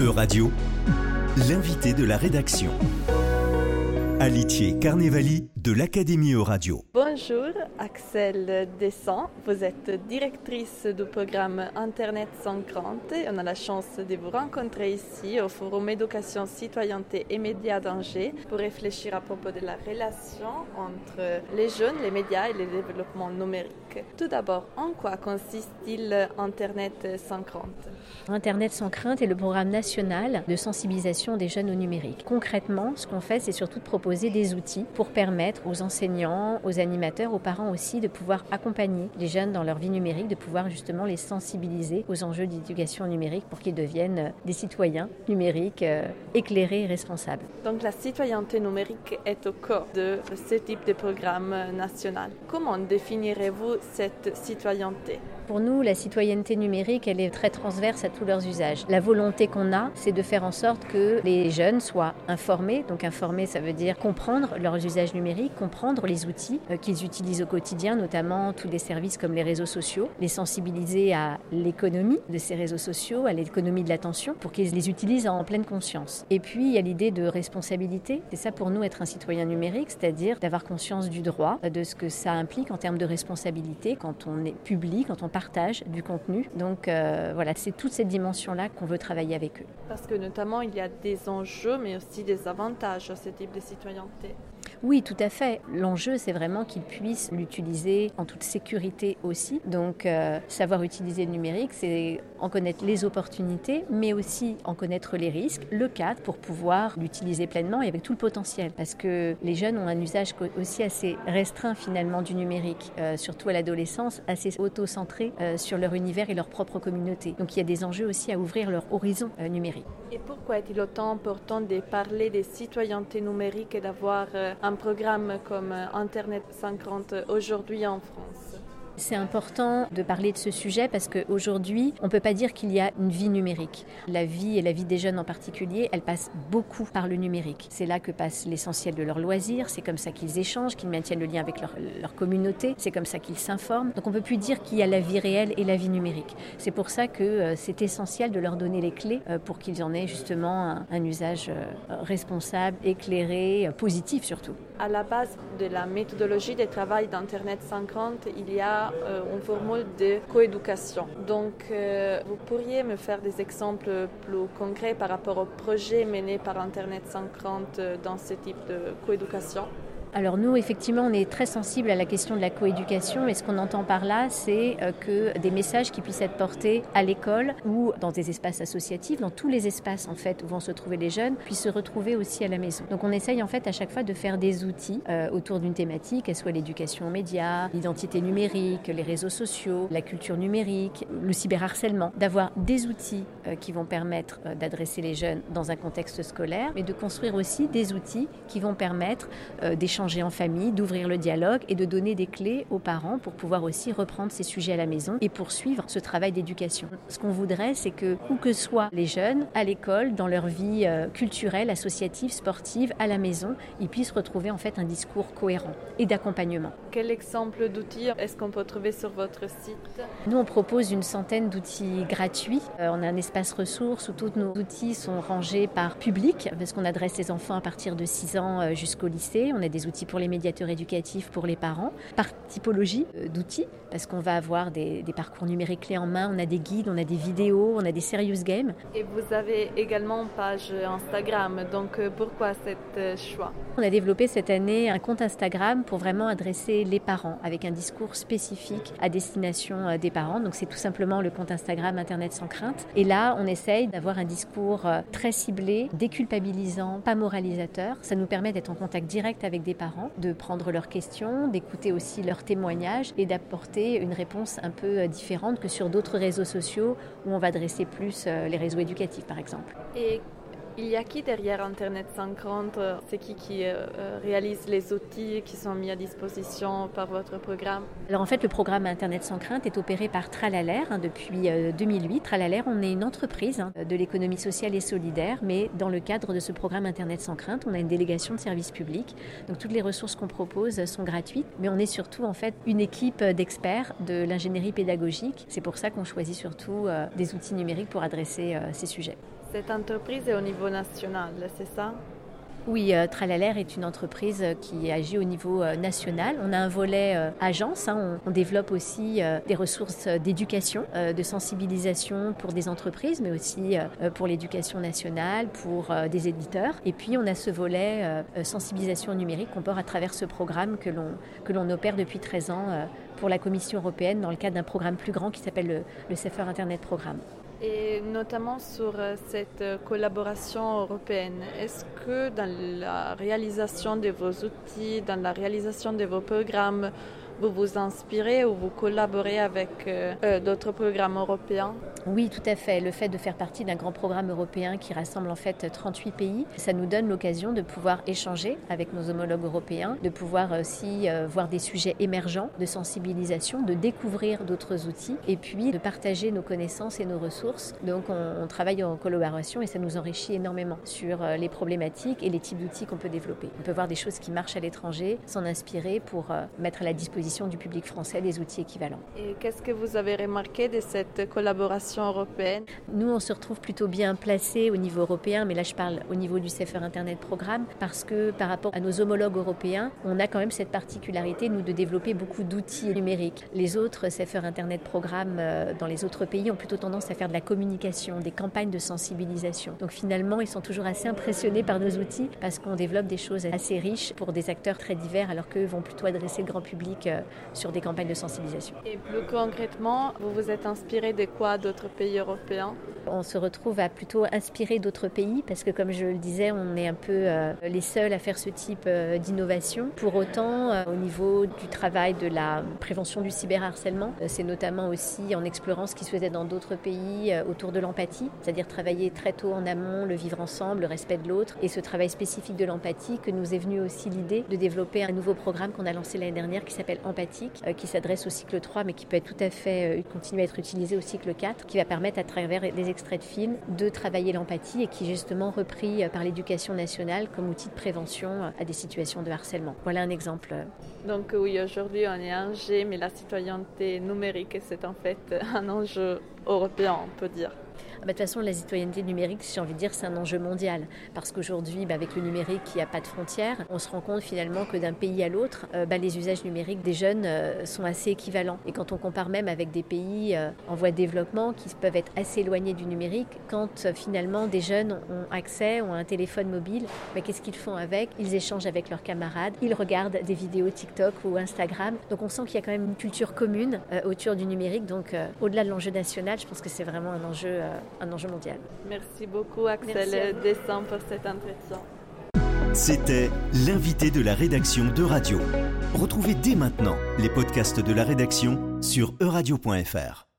E-Radio, l'invité de la rédaction. Alitier Carnevali de l'Académie Euradio. Bonjour, Axel Descent. Vous êtes directrice du programme Internet sans crainte. On a la chance de vous rencontrer ici au Forum Éducation, Citoyenneté et Médias d'Angers pour réfléchir à propos de la relation entre les jeunes, les médias et le développement numérique. Tout d'abord, en quoi consiste-t-il Internet sans crainte? Internet sans crainte est le programme national de sensibilisation des jeunes au numérique. Concrètement, ce qu'on fait, c'est surtout de proposer des outils pour permettre aux enseignants, aux animateurs, aux parents aussi de pouvoir accompagner les jeunes dans leur vie numérique, de pouvoir justement les sensibiliser aux enjeux d'éducation numérique pour qu'ils deviennent des citoyens numériques euh, éclairés et responsables. Donc la citoyenneté numérique est au corps de ce type de programme national. Comment définirez-vous cette citoyenneté? Pour nous, la citoyenneté numérique, elle est très transverse à tous leurs usages. La volonté qu'on a, c'est de faire en sorte que les jeunes soient informés. Donc informés, ça veut dire comprendre leurs usages numériques, comprendre les outils euh, qu'ils utilisent au quotidien, notamment tous les services comme les réseaux sociaux, les sensibiliser à l'économie de ces réseaux sociaux, à l'économie de l'attention, pour qu'ils les utilisent en pleine conscience. Et puis, il y a l'idée de responsabilité. C'est ça pour nous être un citoyen numérique, c'est-à-dire d'avoir conscience du droit, de ce que ça implique en termes de responsabilité quand on est public, quand on parle partage du contenu. Donc euh, voilà, c'est toute cette dimension-là qu'on veut travailler avec eux. Parce que notamment, il y a des enjeux, mais aussi des avantages à ce type de citoyenneté. Oui, tout à fait. L'enjeu, c'est vraiment qu'ils puissent l'utiliser en toute sécurité aussi. Donc, euh, savoir utiliser le numérique, c'est en connaître les opportunités, mais aussi en connaître les risques, le cadre pour pouvoir l'utiliser pleinement et avec tout le potentiel. Parce que les jeunes ont un usage aussi assez restreint finalement du numérique, euh, surtout à l'adolescence, assez auto-centré euh, sur leur univers et leur propre communauté. Donc, il y a des enjeux aussi à ouvrir leur horizon numérique. Et pourquoi est-il autant important de parler des citoyennetés numériques et d'avoir un programme comme Internet 50 aujourd'hui en France? C'est important de parler de ce sujet parce qu'aujourd'hui, on ne peut pas dire qu'il y a une vie numérique. La vie et la vie des jeunes en particulier, elle passe beaucoup par le numérique. C'est là que passe l'essentiel de leurs loisirs, c'est comme ça qu'ils échangent, qu'ils maintiennent le lien avec leur, communauté, c'est comme ça qu'ils s'informent. Donc on ne peut plus dire qu'il y a la vie réelle et la vie numérique. C'est pour ça que euh, c'est essentiel de leur donner les clés euh, pour qu'ils en aient justement un, usage euh, responsable, éclairé, positif surtout. À la base de la méthodologie de travail d'Internet 50, il y a euh, une formule de coéducation. Donc, euh, vous pourriez me faire des exemples plus concrets par rapport au projet mené par Internet 50 euh, dans ce type de coéducation? Alors nous, effectivement, on est très sensible à la question de la coéducation et ce qu'on entend par là, c'est euh, que des messages qui puissent être portés à l'école ou dans des espaces associatifs, dans tous les espaces en fait où vont se trouver les jeunes, puissent se retrouver aussi à la maison. Donc on essaye en fait à chaque fois de faire des outils euh, autour d'une thématique, qu'elle soit l'éducation aux médias, l'identité numérique, les réseaux sociaux, la culture numérique, le cyberharcèlement, d'avoir des outils euh, qui vont permettre d'adresser les jeunes dans un contexte scolaire, mais de construire aussi des outils qui vont permettre d'échanger en famille, d'ouvrir le dialogue et de donner des clés aux parents pour pouvoir aussi reprendre ces sujets à la maison et poursuivre ce travail d'éducation. Ce qu'on voudrait, c'est que où que soient les jeunes, à l'école, dans leur vie euh, culturelle, associative, sportive, à la maison, ils puissent retrouver en fait un discours cohérent et d'accompagnement. Quel exemple d'outils est-ce qu'on peut trouver sur votre site? Nous, on propose une centaine d'outils gratuits. Euh, on a un espace ressources où tous nos outils sont rangés par public parce qu'on adresse les enfants à partir de 6 ans euh, jusqu'au lycée. On a des outils pour les médiateurs éducatifs, pour les parents, par typologie euh, d'outils, parce qu'on va avoir des, parcours numériques clés en main, on a des guides, on a des vidéos, on a des serious games. Et vous avez également une page Instagram, donc euh, pourquoi cet euh, choix? On a développé cette année un compte Instagram pour vraiment adresser les parents, avec un discours spécifique à destination des parents. Donc c'est tout simplement le compte Instagram Internet sans crainte. Et là, on essaye d'avoir un discours très ciblé, déculpabilisant, pas moralisateur. Ça nous permet d'être en contact direct avec des de prendre leurs questions, d'écouter aussi leurs témoignages et d'apporter une réponse un peu euh, différente que sur d'autres réseaux sociaux où on va adresser plus euh, les réseaux éducatifs par exemple. Il y a qui derrière Internet 50 C'est qui qui euh, euh, réalise les outils qui sont mis à disposition par votre programme? Alors en fait, le programme Internet sans crainte est opéré par Tralalaire hein, depuis 2008. Euh, Tralalaire, on est une entreprise hein, de l'économie sociale et solidaire, mais dans le cadre de ce programme Internet sans crainte, on a une délégation de services publics. Donc toutes les ressources qu'on propose sont gratuites, mais on est surtout en fait une équipe d'experts de l'ingénierie pédagogique. C'est pour ça qu'on choisit surtout des outils numériques pour adresser ces sujets. Cette entreprise est au niveau national, c'est ça? Oui, euh, Tralaler est une entreprise euh, qui agit au niveau euh, national. On a un volet agence. Hein. on, développe aussi des ressources d'éducation, de sensibilisation pour des entreprises, mais aussi pour l'éducation nationale, pour des éditeurs. Et puis, on a ce volet sensibilisation numérique qu'on porte à travers ce programme que l'on, que l'on opère depuis 13 ans pour la Commission européenne dans le cadre d'un programme plus grand qui s'appelle le, le Safer Internet Programme. Et notamment sur euh, cette euh, collaboration européenne, est-ce que dans la réalisation de vos outils, dans la réalisation de vos programmes, vous vous inspirez ou vous collaborez avec euh, euh, d'autres programmes européens? Oui, tout à fait. Le fait de faire partie d'un grand programme européen qui rassemble en fait 38 pays, ça nous donne l'occasion de pouvoir échanger avec nos homologues européens, de pouvoir aussi euh, voir des sujets émergents de sensibilisation, de découvrir d'autres outils et puis de partager nos connaissances et nos ressources. Donc on, on travaille en collaboration et ça nous enrichit énormément sur les problématiques et les types d'outils qu'on peut développer. On peut voir des choses qui marchent à l'étranger, s'en inspirer pour mettre à la disposition du public français des outils équivalents. Et qu'est-ce que vous avez remarqué de cette collaboration européenne? Nous, on se retrouve plutôt bien placés au niveau européen, mais là je parle au niveau du CFR Internet Programme, parce que par rapport à nos homologues européens, on a quand même cette particularité, nous, de développer beaucoup d'outils numériques. Les autres CFR Internet Programme euh, dans les autres pays ont plutôt tendance à faire de la communication, des campagnes de sensibilisation. Donc finalement, ils sont toujours assez impressionnés par nos outils parce qu'on développe des choses assez riches pour des acteurs très divers, alors qu'eux vont plutôt adresser le grand public euh, sur des campagnes de sensibilisation. Et plus concrètement, vous vous êtes inspiré de quoi d'autres pays européens? On se retrouve à plutôt inspirer d'autres pays parce que comme je le disais, on est un peu euh, les seuls à faire ce type euh, d'innovation. Pour autant, au niveau du travail de la prévention du cyberharcèlement, c'est notamment aussi en explorant ce qui se faisait dans d'autres pays autour de l'empathie, c'est-à-dire travailler très tôt en amont, le vivre ensemble, le respect de l'autre et ce travail spécifique de l'empathie que nous est venu aussi l'idée de développer un nouveau programme qu'on a lancé l'année dernière qui s'appelle euh, qui s'adresse au cycle 3 mais qui peut être tout à fait euh, continuer à être utilisé au cycle 4 qui va permettre à travers des extraits de films de travailler l'empathie et qui est justement repris euh, par l'éducation nationale comme outil de prévention à des situations de harcèlement. Voilà un exemple. Donc oui, aujourd'hui on est un G, mais la citoyenneté numérique c'est en fait un enjeu européen, on peut dire. Ah bah, de toute façon, la citoyenneté numérique, j'ai envie de dire, c'est un enjeu mondial. Parce qu'aujourd'hui, bah, avec le numérique, il n'y a pas de frontières. On se rend compte finalement que d'un pays à l'autre, euh, bah, les usages numériques des jeunes euh, sont assez équivalents. Et quand on compare même avec des pays euh, en voie de développement qui peuvent être assez éloignés du numérique, quand finalement des jeunes ont accès, ont un téléphone mobile, qu'est-ce qu'ils font avec? Ils échangent avec leurs camarades, ils regardent des vidéos TikTok ou Instagram. Donc on sent qu'il y a quand même une culture commune autour du numérique. Donc au-delà de l'enjeu national, je pense que c'est vraiment un enjeu un enjeu mondial. Merci beaucoup Axel Dessin pour cet entretien. C'était l'invité de la rédaction de Radio. Retrouvez dès maintenant les podcasts de la rédaction sur euradio.fr.